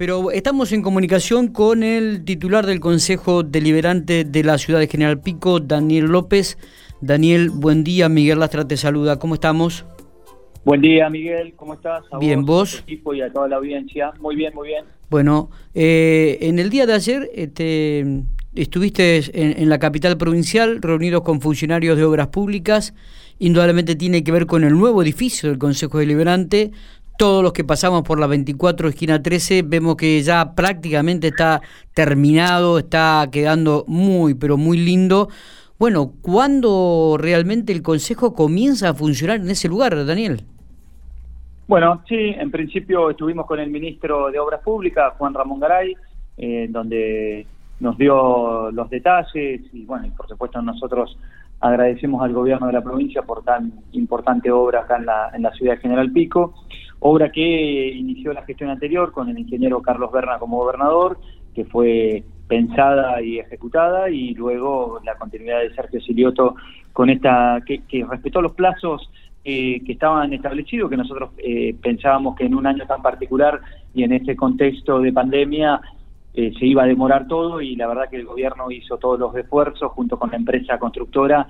Pero estamos en comunicación con el titular del Consejo Deliberante de la Ciudad de General Pico, Daniel López. Daniel, buen día. Miguel Lastra te saluda. ¿Cómo estamos? Buen día, Miguel. ¿Cómo estás? bien, vos. equipo y a toda la audiencia. Muy bien, muy bien. Bueno, eh, en el día de ayer este, estuviste en, en la capital provincial reunidos con funcionarios de obras públicas. Indudablemente tiene que ver con el nuevo edificio del Consejo Deliberante, todos los que pasamos por la 24 esquina 13 vemos que ya prácticamente está terminado, está quedando muy, pero muy lindo. Bueno, ¿cuándo realmente el Consejo comienza a funcionar en ese lugar, Daniel? Bueno, sí, en principio estuvimos con el ministro de Obras Públicas, Juan Ramón Garay, eh, donde nos dio los detalles y bueno, y por supuesto nosotros agradecemos al gobierno de la provincia por tan importante obra acá en la, en la ciudad de General Pico obra que inició la gestión anterior con el ingeniero Carlos Berna como gobernador, que fue pensada y ejecutada, y luego la continuidad de Sergio Silioto con esta, que, respetó los plazos eh, que estaban establecidos, que nosotros eh, pensábamos que en un año tan particular y en este contexto de pandemia eh, se iba a demorar todo y la verdad que el gobierno hizo todos los esfuerzos junto con la empresa constructora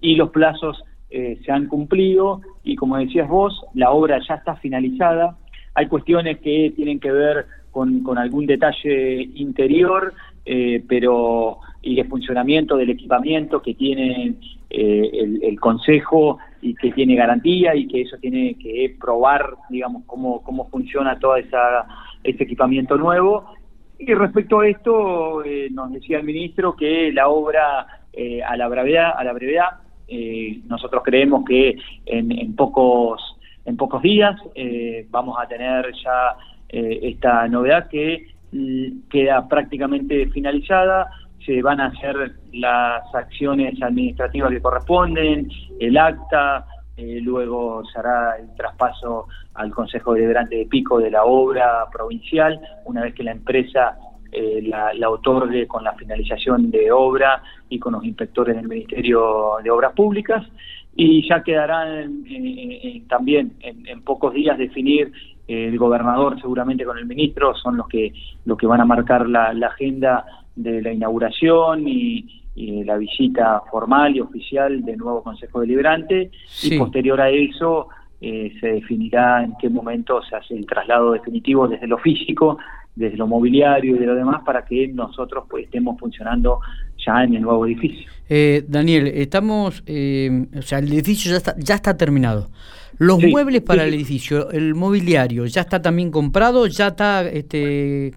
y los plazos eh, se han cumplido y como decías vos, la obra ya está finalizada. Hay cuestiones que tienen que ver con, algún detalle interior, eh, pero y de funcionamiento del equipamiento que tiene eh, el, Consejo y que tiene garantía y que eso tiene que probar, digamos, cómo, cómo funciona todo esa, ese equipamiento nuevo. Y respecto a esto, nos decía el ministro que la obra a la a la brevedad eh, nosotros creemos que en, pocos en pocos días eh, vamos a tener ya eh, esta novedad que mm, queda prácticamente finalizada. Se van a hacer las acciones administrativas que corresponden el acta luego se hará el traspaso al Consejo Deliberante de Pico de la obra provincial. Una vez que la empresa eh, la, otorgue con la finalización de obra y con los inspectores del Ministerio de Obras Públicas. Y ya quedará también en, pocos días definir eh, el gobernador seguramente con el ministro son los que los que van a marcar la, agenda de la inauguración y, la visita formal y oficial del nuevo Consejo Deliberante. Y posterior a eso eh, se definirá en qué momento se hace el traslado definitivo desde lo físico desde lo mobiliario y de lo demás para que nosotros pues estemos funcionando ya en el nuevo edificio. Eh, Daniel, estamos, eh, o sea, el edificio ya está, ya está terminado. Los muebles para el edificio, el mobiliario, ya está también comprado, ya está, este,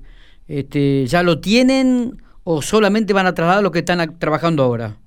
este, ya lo tienen o solamente van a trasladar lo que están trabajando ahora.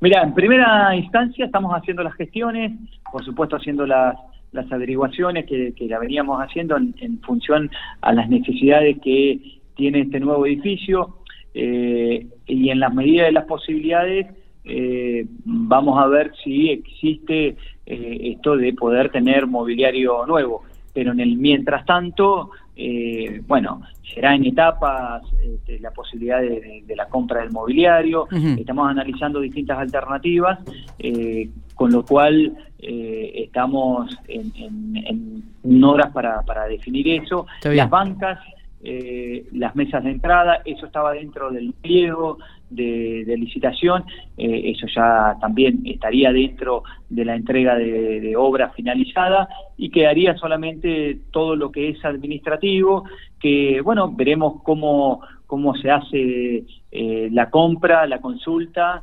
Mira, en primera instancia estamos haciendo las gestiones, por supuesto haciendo las las averiguaciones que, que la veníamos haciendo en, función a las necesidades que tiene este nuevo edificio eh, y en las medidas de las posibilidades eh, vamos a ver si existe eh, esto de poder tener mobiliario nuevo. Pero en el mientras tanto, eh, bueno, será en etapas este, la posibilidad de, la compra del mobiliario, estamos analizando distintas alternativas, eh, con lo cual eh, estamos en, horas para, para definir eso. Las bancas eh, las mesas de entrada, eso estaba dentro del pliego de, licitación, eh, eso ya también estaría dentro de la entrega de, obra finalizada y quedaría solamente todo lo que es administrativo, que bueno, veremos cómo, cómo se hace eh, la compra, la consulta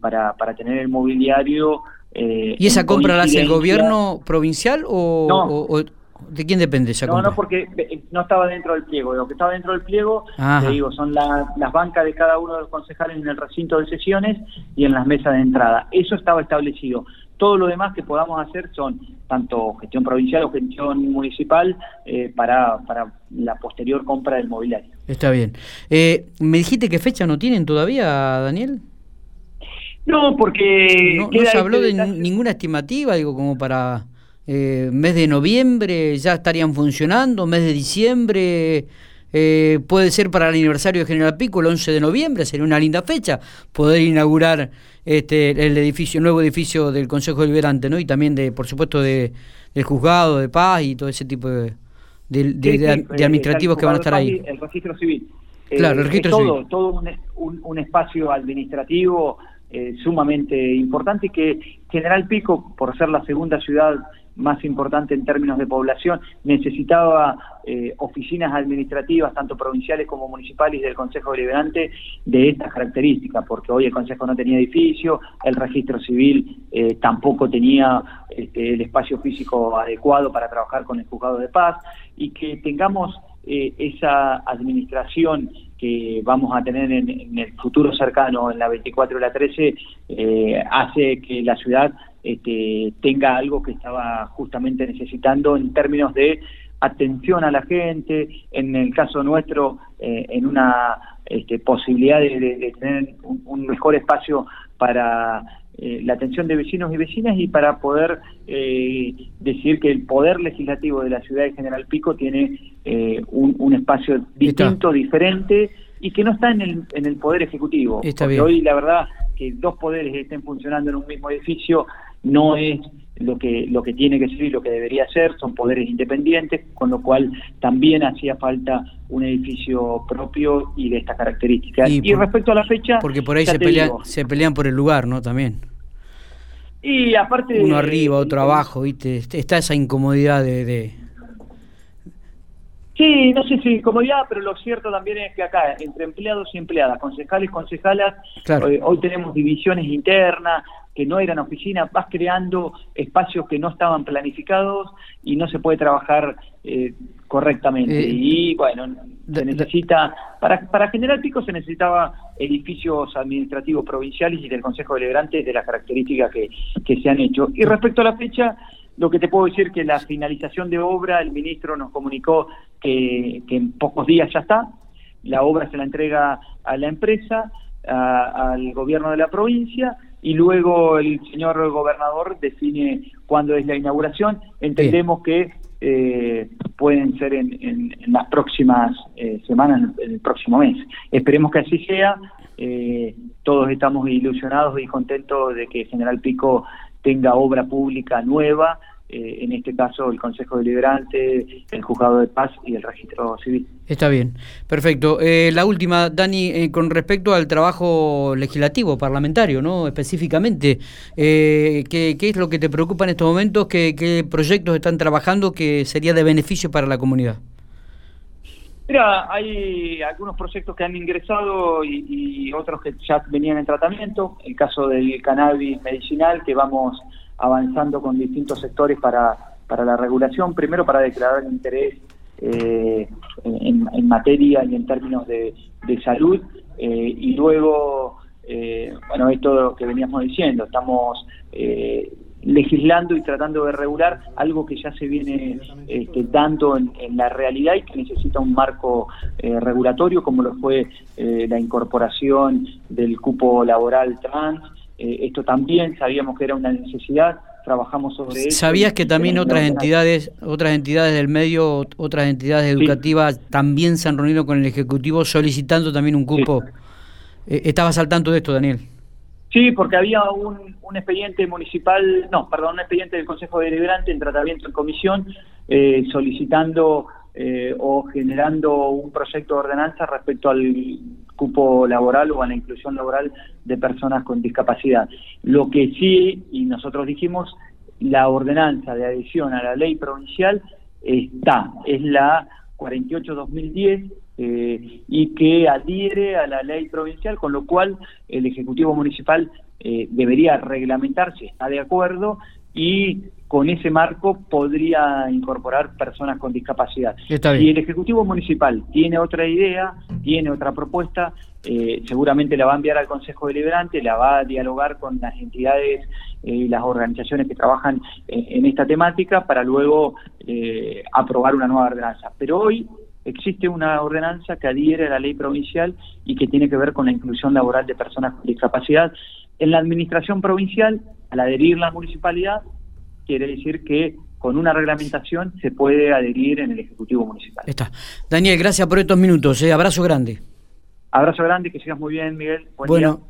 para, para tener el mobiliario. ¿Y esa compra la hace el gobierno provincial o, ¿De quién depende esa No, no, porque eh, no estaba dentro del pliego. Lo que estaba dentro del pliego, te digo, son las bancas de cada uno de los concejales en el recinto de sesiones y en las mesas de entrada. Eso estaba establecido. Todo lo demás que podamos hacer son tanto gestión provincial o gestión municipal eh, para, para la posterior compra del mobiliario. Está bien. Eh, ¿Me dijiste qué fecha no tienen todavía, Daniel? No, porque... No, no se habló de ninguna estimativa, digo, como para eh, mes de noviembre ya estarían funcionando, mes de diciembre, eh, puede ser para el aniversario de General Pico, el 11 de noviembre, sería una linda fecha poder inaugurar este el edificio, nuevo edificio del Consejo Deliberante, ¿no? Y también de, por supuesto, de, del juzgado de paz y todo ese tipo de, de, administrativos que van a estar ahí. El registro civil. Claro, el registro todo, Todo un, espacio administrativo sumamente importante que General Pico, por ser la segunda ciudad más importante en términos de población, necesitaba eh, oficinas administrativas, tanto provinciales como municipales del Consejo Deliberante, de estas características, porque hoy el Consejo no tenía edificio, el registro civil eh, tampoco tenía este, el espacio físico adecuado para trabajar con el juzgado de paz, y que tengamos eh, esa administración que vamos a tener en, el futuro cercano, en la 24 y la 13, hace que la ciudad este, tenga algo que estaba justamente necesitando en términos de atención a la gente, en el caso nuestro, eh, en una este, posibilidad de, tener un, mejor espacio para eh, la atención de vecinos y vecinas y para poder eh, decir que el poder legislativo de la ciudad de General Pico tiene un, espacio distinto, diferente y que no está en el, en el poder ejecutivo. porque hoy la verdad que dos poderes estén funcionando en un mismo edificio no es lo que lo que tiene que ser y lo que debería ser, son poderes independientes, con lo cual también hacía falta un edificio propio y de estas características. Y, respecto a la fecha... Porque por ahí se pelean, se pelean por el lugar, ¿no? También. Y aparte... Uno arriba, otro abajo, ¿viste? Está esa incomodidad de, Sí, no sé si comodidad, pero lo cierto también es que acá, entre empleados y empleadas, concejales y concejalas, eh, hoy tenemos divisiones internas, que no eran oficinas, vas creando espacios que no estaban planificados y no se puede trabajar eh, correctamente. Eh, y bueno, se necesita, para, para General Pico se necesitaba edificios administrativos provinciales y del Consejo Deliberante de las características que, que se han hecho. Y respecto a la fecha, lo que te puedo decir que la finalización de obra, el ministro nos comunicó que, que en pocos días ya está, la obra se la entrega a la empresa, al gobierno de la provincia y luego el señor gobernador define cuándo es la inauguración. Entendemos que eh, pueden ser en, las próximas eh, semanas, en el próximo mes. Esperemos que así sea. Eh, todos estamos ilusionados y contentos de que General Pico tenga obra pública nueva eh, en este caso el Consejo Deliberante, el Juzgado de Paz y el Registro Civil. Está bien, perfecto. Eh, la última, Dani, eh, con respecto al trabajo legislativo, parlamentario, ¿no? Específicamente, ¿qué, es lo que te preocupa en estos momentos? ¿Qué, proyectos están trabajando que sería de beneficio para la comunidad? Mira, hay algunos proyectos que han ingresado y, otros que ya venían en tratamiento. El caso del cannabis medicinal, que vamos avanzando con distintos sectores para, para la regulación, primero para declarar interés eh, en, materia y en términos de, salud, eh, y luego, eh, bueno, esto lo que veníamos diciendo, estamos legislando y tratando de regular algo que ya se viene este, dando en, la realidad y que necesita un marco regulatorio, como lo fue la incorporación del cupo laboral trans, eh, esto también sabíamos que era una necesidad, trabajamos sobre eso. ¿Sabías que también otras entidades, otras entidades del medio, otras entidades educativas también se han reunido con el Ejecutivo solicitando también un cupo? Eh, ¿Estabas al tanto de esto, Daniel? Sí, porque había un, expediente municipal, no, perdón, un expediente del Consejo Deliberante en tratamiento en comisión eh, solicitando o generando un proyecto de ordenanza respecto al cupo laboral o a la inclusión laboral de personas con discapacidad. Lo que sí, y nosotros dijimos, la ordenanza de adhesión a la ley provincial está, es la 48-2010 eh, y que adhiere a la ley provincial, con lo cual el Ejecutivo Municipal eh, debería reglamentarse, está de acuerdo, y con ese marco podría incorporar personas con discapacidad. Si el Ejecutivo Municipal tiene otra idea, tiene otra propuesta, eh, seguramente la va a enviar al Consejo Deliberante, la va a dialogar con las entidades eh, y las organizaciones que trabajan eh, en esta temática para luego aprobar una nueva ordenanza. Pero hoy existe una ordenanza que adhiere a la ley provincial y que tiene que ver con la inclusión laboral de personas con discapacidad. En la administración provincial, al adherir la municipalidad, quiere decir que con una reglamentación se puede adherir en el Ejecutivo Municipal. Está. Daniel, gracias por estos minutos. Eh. Abrazo grande. Abrazo grande, que sigas muy bien, Miguel. bueno.